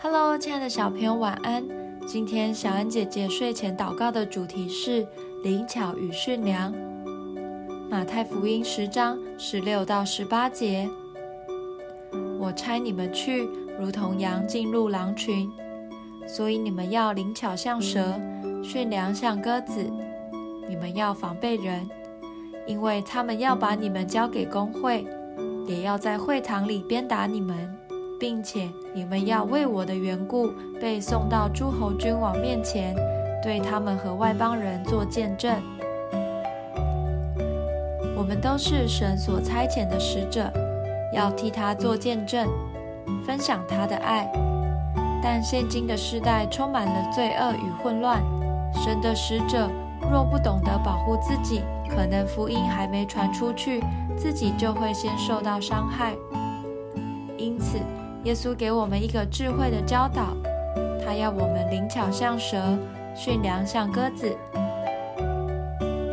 Hello，亲爱的小朋友，晚安。今天小恩姐姐睡前祷告的主题是灵巧与驯良。马太福音十章十六到十八节：我差你们去，如同羊进入狼群，所以你们要灵巧像蛇，驯良像鸽子。你们要防备人，因为他们要把你们交给公会，也要在会堂里鞭打你们。并且你们要为我的缘故被送到诸侯君王面前，对他们和外邦人做见证。我们都是神所差遣的使者，要替他做见证，分享他的爱。但现今的时代充满了罪恶与混乱，神的使者若不懂得保护自己，可能福音还没传出去，自己就会先受到伤害。因此。耶稣给我们一个智慧的教导，他要我们灵巧像蛇，驯良像鸽子。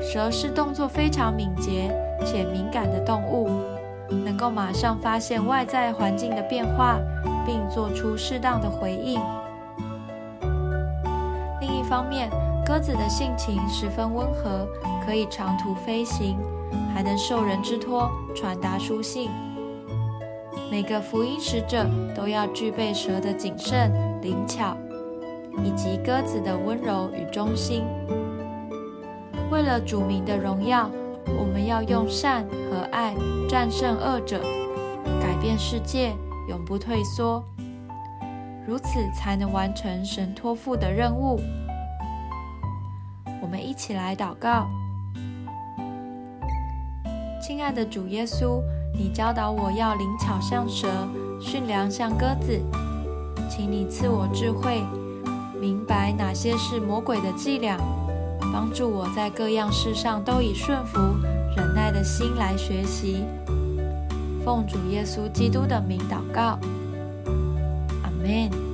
蛇是动作非常敏捷且敏感的动物，能够马上发现外在环境的变化，并做出适当的回应。另一方面，鸽子的性情十分温和，可以长途飞行，还能受人之托传达书信。每个福音使者都要具备蛇的谨慎、灵巧，以及鸽子的温柔与忠心。为了主名的荣耀，我们要用善和爱战胜恶者，改变世界，永不退缩。如此才能完成神托付的任务。我们一起来祷告：亲爱的主耶稣。你教导我要灵巧像蛇，驯良像鸽子，请你赐我智慧，明白哪些是魔鬼的伎俩，帮助我在各样事上都以顺服、忍耐的心来学习。奉主耶稣基督的名祷告，阿门。